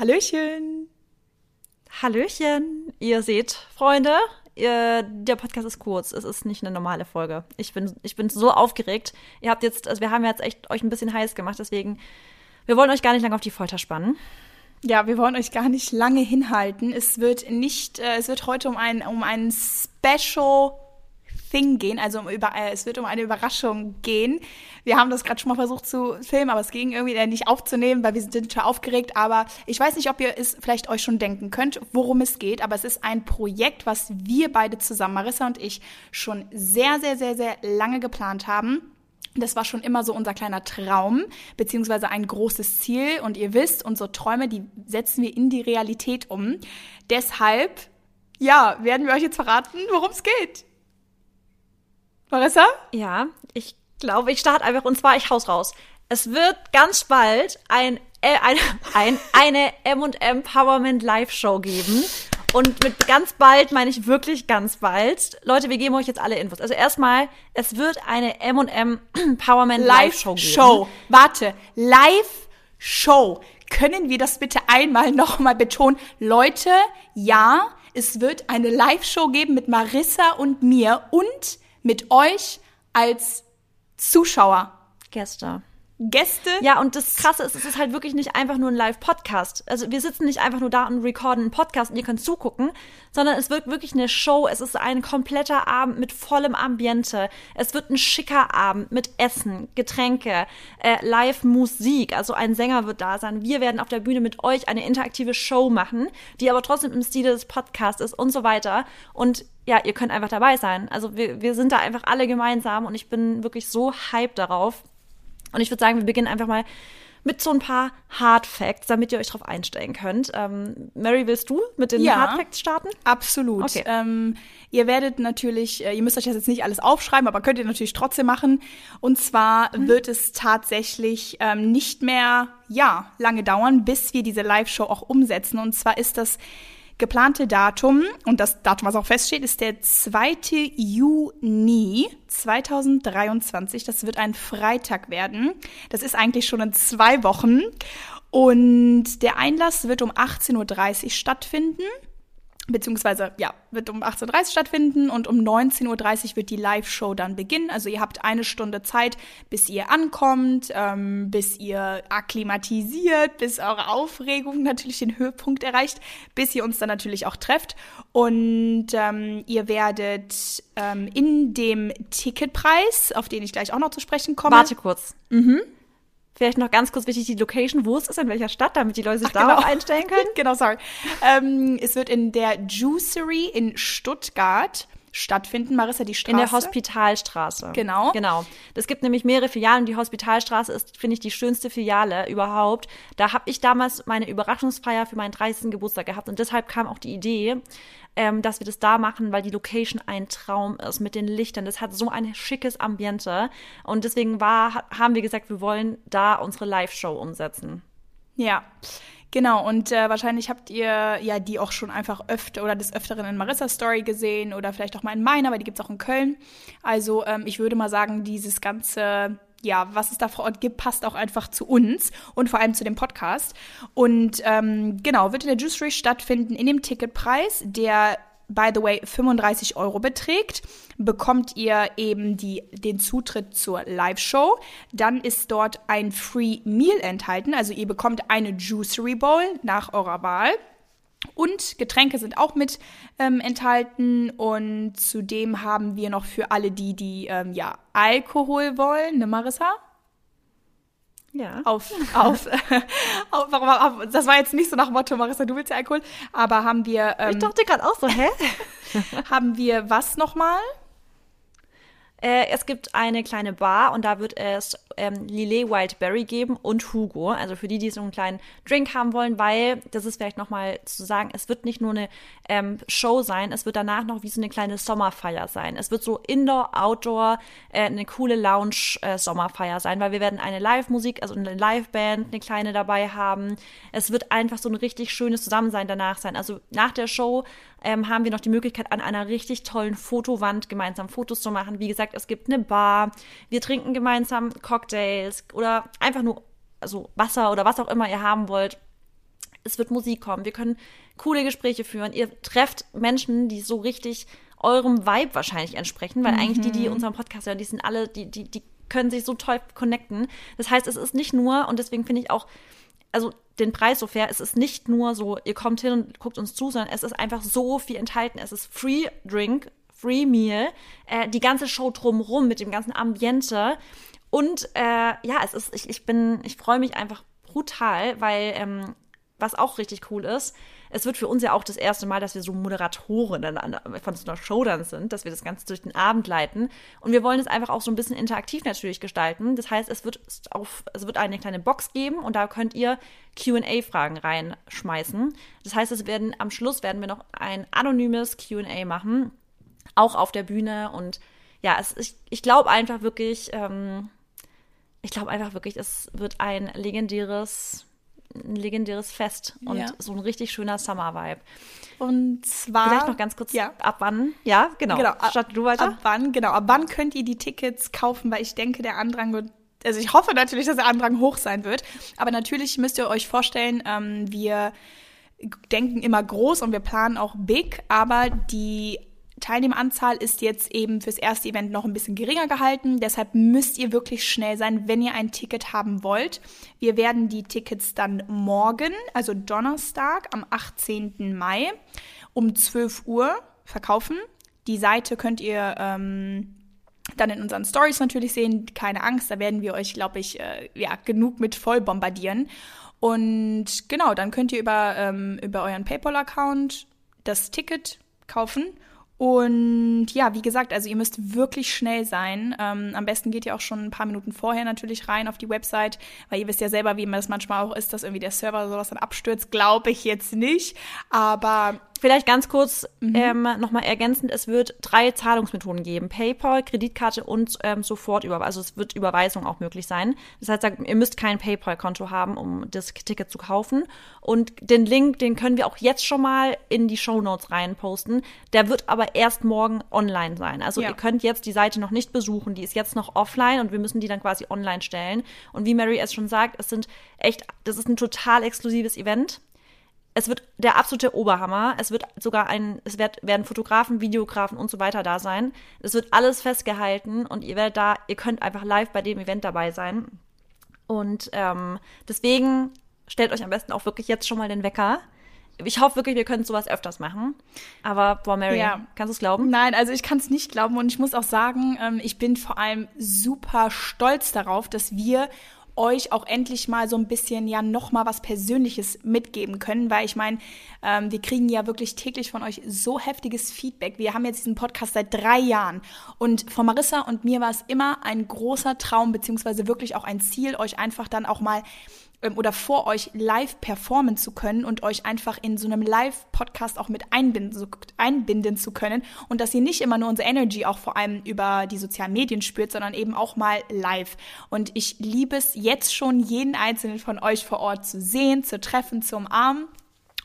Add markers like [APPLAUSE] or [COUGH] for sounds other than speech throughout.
Hallöchen. Hallöchen. Ihr seht, Freunde, ihr, der Podcast ist kurz. Es ist nicht eine normale Folge. Ich bin, ich bin so aufgeregt. Ihr habt jetzt, also wir haben jetzt echt euch ein bisschen heiß gemacht, deswegen, wir wollen euch gar nicht lange auf die Folter spannen. Ja, wir wollen euch gar nicht lange hinhalten. Es wird nicht, äh, es wird heute um ein, um ein Special Thing gehen, also um über, äh, es wird um eine Überraschung gehen. Wir haben das gerade schon mal versucht zu filmen, aber es ging irgendwie nicht aufzunehmen, weil wir sind schon aufgeregt. Aber ich weiß nicht, ob ihr es vielleicht euch schon denken könnt, worum es geht. Aber es ist ein Projekt, was wir beide zusammen, Marissa und ich, schon sehr, sehr, sehr, sehr lange geplant haben. Das war schon immer so unser kleiner Traum, beziehungsweise ein großes Ziel. Und ihr wisst, unsere Träume, die setzen wir in die Realität um. Deshalb, ja, werden wir euch jetzt verraten, worum es geht. Marissa? Ja, ich glaube, ich starte einfach und zwar, ich haus raus. Es wird ganz bald ein, äh, ein, [LAUGHS] ein, eine M&M Powerment Live Show geben. Und mit ganz bald meine ich wirklich ganz bald. Leute, wir geben euch jetzt alle Infos. Also erstmal, es wird eine M&M [CLEARS THROAT] Powerman Live Show geben. Show. Warte, Live Show. Können wir das bitte einmal nochmal betonen? Leute, ja, es wird eine Live Show geben mit Marissa und mir und mit euch als Zuschauer. Gäste. Gäste. Ja, und das Krasse ist, es ist halt wirklich nicht einfach nur ein Live-Podcast. Also wir sitzen nicht einfach nur da und recorden einen Podcast und ihr könnt zugucken, sondern es wird wirklich eine Show. Es ist ein kompletter Abend mit vollem Ambiente. Es wird ein schicker Abend mit Essen, Getränke, äh, Live-Musik. Also ein Sänger wird da sein. Wir werden auf der Bühne mit euch eine interaktive Show machen, die aber trotzdem im Stile des Podcasts ist und so weiter. Und ja, ihr könnt einfach dabei sein. Also wir, wir sind da einfach alle gemeinsam und ich bin wirklich so hyped darauf. Und ich würde sagen, wir beginnen einfach mal mit so ein paar Hard Facts, damit ihr euch darauf einstellen könnt. Ähm, Mary, willst du mit den Ja. Hard Facts starten? Absolut. Okay. Ähm, ihr werdet natürlich, äh, ihr müsst euch das jetzt nicht alles aufschreiben, aber könnt ihr natürlich trotzdem machen. Und zwar wird es tatsächlich ähm, nicht mehr, ja, lange dauern, bis wir diese Live-Show auch umsetzen. Und zwar ist das geplante Datum, und das Datum, was auch feststeht, ist der 2. Juni 2023. Das wird ein Freitag werden. Das ist eigentlich schon in zwei Wochen. Und der Einlass wird um 18.30 Uhr stattfinden beziehungsweise ja, wird um 18.30 Uhr stattfinden und um 19.30 Uhr wird die Live-Show dann beginnen. Also ihr habt eine Stunde Zeit, bis ihr ankommt, ähm, bis ihr akklimatisiert, bis eure Aufregung natürlich den Höhepunkt erreicht, bis ihr uns dann natürlich auch trefft. Und ähm, ihr werdet ähm, in dem Ticketpreis, auf den ich gleich auch noch zu sprechen komme. Warte kurz. Vielleicht noch ganz kurz wichtig, die Location, wo es ist, in welcher Stadt, damit die Leute sich Ach, darauf genau. einstellen können. [LAUGHS] genau, sorry. Ähm, es wird in der Juicery in Stuttgart stattfinden. Marissa, die Straße. In der Hospitalstraße. Genau. Genau. Es gibt nämlich mehrere Filialen. Die Hospitalstraße ist, finde ich, die schönste Filiale überhaupt. Da habe ich damals meine Überraschungsfeier für meinen 30. Geburtstag gehabt. Und deshalb kam auch die Idee, ähm, dass wir das da machen, weil die Location ein Traum ist mit den Lichtern. Das hat so ein schickes Ambiente. Und deswegen war, ha- haben wir gesagt, wir wollen da unsere Live-Show umsetzen. Ja, genau. Und äh, wahrscheinlich habt ihr ja die auch schon einfach öfter oder des Öfteren in Marissas Story gesehen oder vielleicht auch mal in meiner, aber die gibt's auch in Köln. Also ähm, ich würde mal sagen, dieses ganze, ja, was es da vor Ort gibt, passt auch einfach zu uns und vor allem zu dem Podcast. Und ähm, genau, wird in der Juicery stattfinden in dem Ticketpreis, der by the way 35 Euro beträgt, bekommt ihr eben die, den Zutritt zur Live-Show. Dann ist dort ein Free Meal enthalten, also ihr bekommt eine Juicery Bowl nach eurer Wahl. Und Getränke sind auch mit ähm, enthalten. Und zudem haben wir noch für alle die, die ähm, ja Alkohol wollen, ne Marissa? Ja. auf, auf, [LAUGHS] auf, warum, auf, das war jetzt nicht so nach Motto, Marissa, du willst ja Alkohol, aber haben wir, Ich ähm, dachte gerade auch so, hä? [LAUGHS] [LAUGHS] haben wir was nochmal? Äh, es gibt eine kleine Bar und da wird es ähm, Lillet Wildberry geben und Hugo. Also für die, die so einen kleinen Drink haben wollen, weil, das ist vielleicht nochmal zu sagen, es wird nicht nur eine ähm, Show sein, es wird danach noch wie so eine kleine Sommerfeier sein. Es wird so Indoor, Outdoor, äh, eine coole Lounge-Sommerfeier sein, weil wir werden eine Live-Musik, also eine Live-Band, eine kleine dabei haben. Es wird einfach so ein richtig schönes Zusammensein danach sein. Also nach der Show ähm, haben wir noch die Möglichkeit, an einer richtig tollen Fotowand gemeinsam Fotos zu machen. Wie gesagt, es gibt eine Bar, wir trinken gemeinsam Cocktails oder einfach nur also Wasser oder was auch immer ihr haben wollt. Es wird Musik kommen. Wir können coole Gespräche führen. Ihr trefft Menschen, die so richtig eurem Vibe wahrscheinlich entsprechen, weil mhm. eigentlich die, die unseren Podcast hören, die sind alle, die, die, die können sich so toll connecten. Das heißt, es ist nicht nur, und deswegen finde ich auch, also den Preis so fair, es ist nicht nur so, ihr kommt hin und guckt uns zu, sondern es ist einfach so viel enthalten. Es ist Free Drink, Free Meal, äh, die ganze Show drumrum mit dem ganzen Ambiente. Und äh, ja, es ist, ich, ich bin, ich freue mich einfach brutal, weil ähm, was auch richtig cool ist, es wird für uns ja auch das erste Mal, dass wir so Moderatoren von so einer Show dann sind, dass wir das Ganze durch den Abend leiten. Und wir wollen es einfach auch so ein bisschen interaktiv natürlich gestalten. Das heißt, es wird, auf, es wird eine kleine Box geben und da könnt ihr QA-Fragen reinschmeißen. Das heißt, es werden am Schluss werden wir noch ein anonymes QA machen, auch auf der Bühne. Und ja, es, ich, ich glaube einfach wirklich, ähm, ich glaube einfach wirklich, es wird ein legendäres ein legendäres Fest und ja. so ein richtig schöner Summer-Vibe. Und zwar. Vielleicht noch ganz kurz, ja. ab wann? Ja, genau. genau Statt du weiter. Ab wann, genau. Ab wann könnt ihr die Tickets kaufen? Weil ich denke, der Andrang wird also ich hoffe natürlich, dass der Andrang hoch sein wird. Aber natürlich müsst ihr euch vorstellen, ähm, wir denken immer groß und wir planen auch big, aber die Teilnehmeranzahl ist jetzt eben fürs erste Event noch ein bisschen geringer gehalten. Deshalb müsst ihr wirklich schnell sein, wenn ihr ein Ticket haben wollt. Wir werden die Tickets dann morgen, also Donnerstag am 18. Mai um 12 Uhr verkaufen. Die Seite könnt ihr ähm, dann in unseren Stories natürlich sehen. Keine Angst, da werden wir euch, glaube ich, äh, ja, genug mit voll bombardieren. Und genau, dann könnt ihr über, ähm, über euren PayPal-Account das Ticket kaufen und ja, wie gesagt, also ihr müsst wirklich schnell sein. Ähm, am besten geht ihr auch schon ein paar Minuten vorher natürlich rein auf die Website, weil ihr wisst ja selber, wie man das manchmal auch ist, dass irgendwie der Server oder sowas dann abstürzt. Glaube ich jetzt nicht. Aber Vielleicht ganz kurz mhm. ähm, nochmal ergänzend, es wird drei Zahlungsmethoden geben. PayPal, Kreditkarte und ähm, Sofortüberweisung. Also es wird Überweisung auch möglich sein. Das heißt, ihr müsst kein PayPal-Konto haben, um das Ticket zu kaufen. Und den Link, den können wir auch jetzt schon mal in die Show Notes reinposten. Der wird aber erst morgen online sein. Also ja. ihr könnt jetzt die Seite noch nicht besuchen. Die ist jetzt noch offline und wir müssen die dann quasi online stellen. Und wie Mary es schon sagt, es sind echt, das ist ein total exklusives Event es wird der absolute Oberhammer. Es wird sogar ein, es wird, werden Fotografen, Videografen und so weiter da sein. Es wird alles festgehalten und ihr werdet da, ihr könnt einfach live bei dem Event dabei sein. Und ähm, deswegen stellt euch am besten auch wirklich jetzt schon mal den Wecker. Ich hoffe wirklich, wir können sowas öfters machen. Aber, boah, Mary, ja. kannst du es glauben? Nein, also ich kann es nicht glauben. Und ich muss auch sagen, ähm, ich bin vor allem super stolz darauf, dass wir euch auch endlich mal so ein bisschen ja noch mal was Persönliches mitgeben können, weil ich meine, ähm, wir kriegen ja wirklich täglich von euch so heftiges Feedback. Wir haben jetzt diesen Podcast seit drei Jahren und von Marissa und mir war es immer ein großer Traum beziehungsweise wirklich auch ein Ziel, euch einfach dann auch mal oder vor euch live performen zu können und euch einfach in so einem Live-Podcast auch mit einbinden, so, einbinden zu können und dass ihr nicht immer nur unsere Energy auch vor allem über die sozialen Medien spürt, sondern eben auch mal live. Und ich liebe es jetzt schon, jeden einzelnen von euch vor Ort zu sehen, zu treffen, zu umarmen.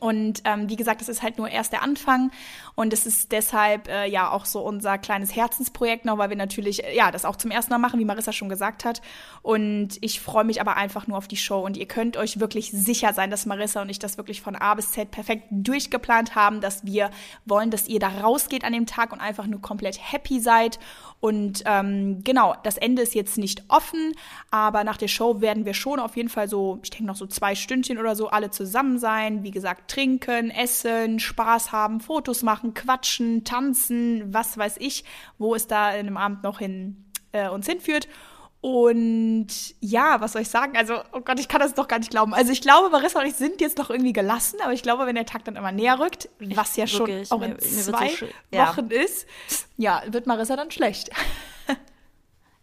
Und ähm, wie gesagt, es ist halt nur erst der Anfang und es ist deshalb äh, ja auch so unser kleines Herzensprojekt noch, weil wir natürlich äh, ja das auch zum ersten Mal machen, wie Marissa schon gesagt hat. Und ich freue mich aber einfach nur auf die Show und ihr könnt euch wirklich sicher sein, dass Marissa und ich das wirklich von A bis Z perfekt durchgeplant haben, dass wir wollen, dass ihr da rausgeht an dem Tag und einfach nur komplett happy seid und ähm, genau, das Ende ist jetzt nicht offen, aber nach der Show werden wir schon auf jeden Fall so, ich denke noch so zwei Stündchen oder so alle zusammen sein. Wie gesagt, trinken, essen, Spaß haben, Fotos machen, quatschen, tanzen, was weiß ich, wo es da in einem Abend noch hin äh, uns hinführt. Und ja, was soll ich sagen? Also, oh Gott, ich kann das doch gar nicht glauben. Also, ich glaube, Marissa und ich sind jetzt noch irgendwie gelassen, aber ich glaube, wenn der Tag dann immer näher rückt, was ja schon Wirklich, auch in mir, zwei so Wochen ja. ist, ja, wird Marissa dann schlecht.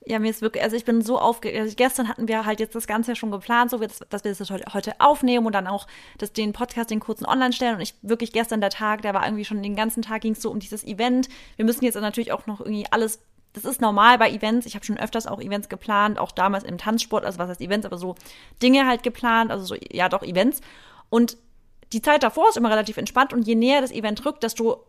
Ja, mir ist wirklich, also ich bin so aufgeregt. Also gestern hatten wir halt jetzt das Ganze ja schon geplant, so dass wir das heute aufnehmen und dann auch das, den Podcast, den kurzen online stellen. Und ich wirklich gestern der Tag, der war irgendwie schon den ganzen Tag ging es so um dieses Event. Wir müssen jetzt natürlich auch noch irgendwie alles das ist normal bei Events. Ich habe schon öfters auch Events geplant, auch damals im Tanzsport, also was heißt Events, aber so Dinge halt geplant, also so, ja doch, Events. Und die Zeit davor ist immer relativ entspannt und je näher das Event rückt, desto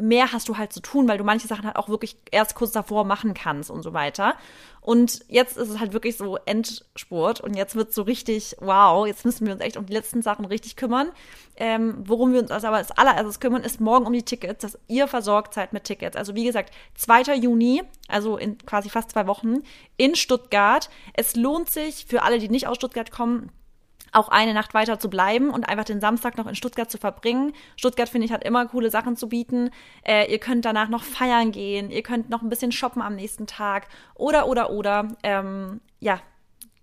mehr hast du halt zu tun, weil du manche Sachen halt auch wirklich erst kurz davor machen kannst und so weiter. Und jetzt ist es halt wirklich so Endspurt und jetzt wird so richtig, wow, jetzt müssen wir uns echt um die letzten Sachen richtig kümmern. Ähm, worum wir uns also aber als allererstes kümmern, ist morgen um die Tickets, dass ihr versorgt seid mit Tickets. Also wie gesagt, 2. Juni, also in quasi fast zwei Wochen, in Stuttgart. Es lohnt sich für alle, die nicht aus Stuttgart kommen, auch eine Nacht weiter zu bleiben und einfach den Samstag noch in Stuttgart zu verbringen. Stuttgart, finde ich, hat immer coole Sachen zu bieten. Äh, ihr könnt danach noch feiern gehen, ihr könnt noch ein bisschen shoppen am nächsten Tag oder, oder, oder. Ähm, ja,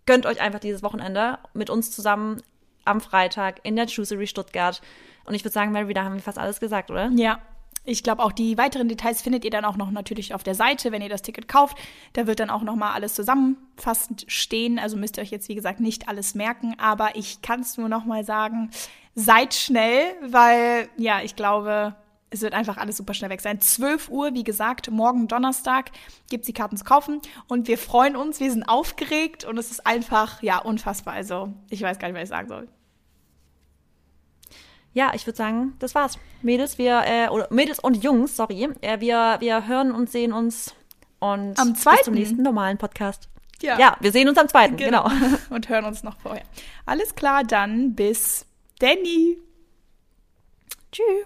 gönnt euch einfach dieses Wochenende mit uns zusammen am Freitag in der Juicery Stuttgart. Und ich würde sagen, Mary, da haben wir fast alles gesagt, oder? Ja, ich glaube, auch die weiteren Details findet ihr dann auch noch natürlich auf der Seite, wenn ihr das Ticket kauft. Da wird dann auch noch mal alles zusammenfassend stehen. Also müsst ihr euch jetzt, wie gesagt, nicht alles merken. Aber ich kann es nur noch mal sagen, seid schnell, weil, ja, ich glaube, es wird einfach alles super schnell weg sein. 12 Uhr, wie gesagt, morgen Donnerstag gibt es die Karten zu kaufen. Und wir freuen uns, wir sind aufgeregt und es ist einfach, ja, unfassbar. Also, ich weiß gar nicht, was ich sagen soll ja, ich würde sagen, das war's. Mädels, wir, äh, oder Mädels und Jungs, sorry, äh, wir, wir hören und sehen uns und am zweiten. bis zum nächsten normalen Podcast. Ja. ja, wir sehen uns am zweiten, genau. genau. [LAUGHS] Und hören uns noch vorher. Alles klar, dann bis Danny. Tschüss.